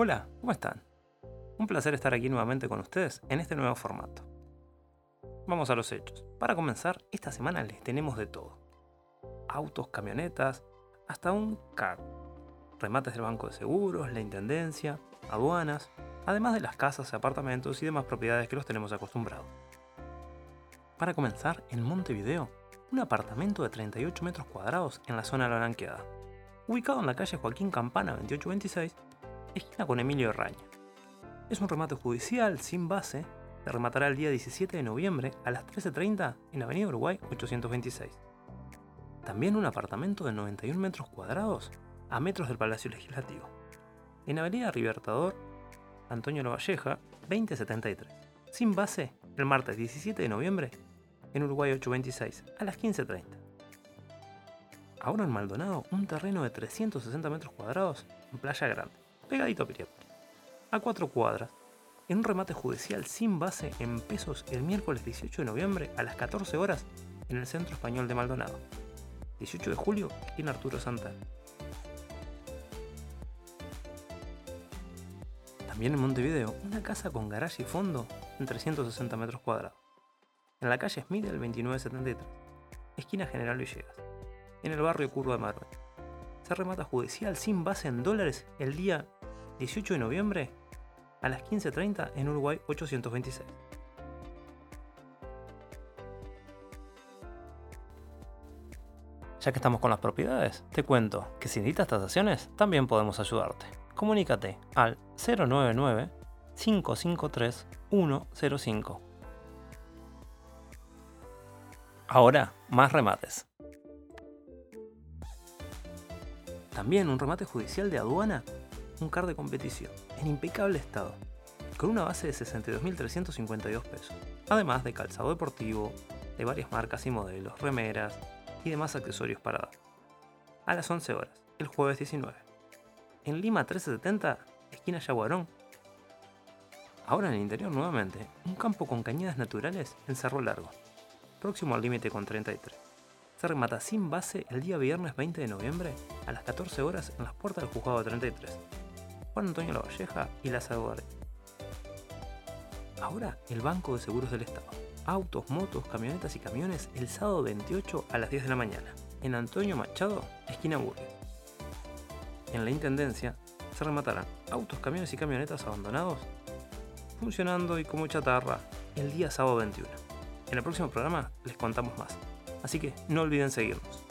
Hola, ¿cómo están? Un placer estar aquí nuevamente con ustedes en este nuevo formato. Vamos a los hechos. Para comenzar, esta semana les tenemos de todo. Autos, camionetas, hasta un car. Remates del Banco de Seguros, la Intendencia, aduanas, además de las casas, apartamentos y demás propiedades que los tenemos acostumbrados. Para comenzar, en Montevideo, un apartamento de 38 metros cuadrados en la zona de la Blanqueada, ubicado en la calle Joaquín Campana 2826, esquina con Emilio Raña. Es un remate judicial sin base, se rematará el día 17 de noviembre a las 13.30 en Avenida Uruguay 826. También un apartamento de 91 metros cuadrados a metros del Palacio Legislativo. En Avenida Libertador, Antonio Lavalleja 2073. Sin base, el martes 17 de noviembre en Uruguay 826 a las 15.30. Ahora en Maldonado, un terreno de 360 metros cuadrados en Playa Grande pegadito a Piriápolis, a cuatro cuadras, en un remate judicial sin base en pesos el miércoles 18 de noviembre a las 14 horas en el Centro Español de Maldonado. 18 de julio, en Arturo Santana. También en Montevideo, una casa con garaje y fondo en 360 metros cuadrados. En la calle Smith del 2973, esquina General Villegas, en el barrio Curva de Maruén. Se remata judicial sin base en dólares el día 18 de noviembre a las 15.30 en Uruguay 826. Ya que estamos con las propiedades, te cuento que si necesitas tasaciones, también podemos ayudarte. Comunícate al 099 553 105. Ahora, más remates. También un remate judicial de aduana un car de competición, en impecable estado, con una base de 62.352 pesos, además de calzado deportivo, de varias marcas y modelos, remeras y demás accesorios para dar. A las 11 horas, el jueves 19. En Lima 1370, esquina Yaguarón. Ahora en el interior nuevamente, un campo con cañadas naturales en Cerro Largo, próximo al límite con 33. Se remata sin base el día viernes 20 de noviembre a las 14 horas en las puertas del juzgado 33. Juan Antonio Lavalleja y la Saguare. Ahora, el Banco de Seguros del Estado. Autos, motos, camionetas y camiones el sábado 28 a las 10 de la mañana. En Antonio Machado, esquina Burgues. En la Intendencia se rematarán autos, camiones y camionetas abandonados, funcionando y como chatarra el día sábado 21. En el próximo programa les contamos más. Así que no olviden seguirnos.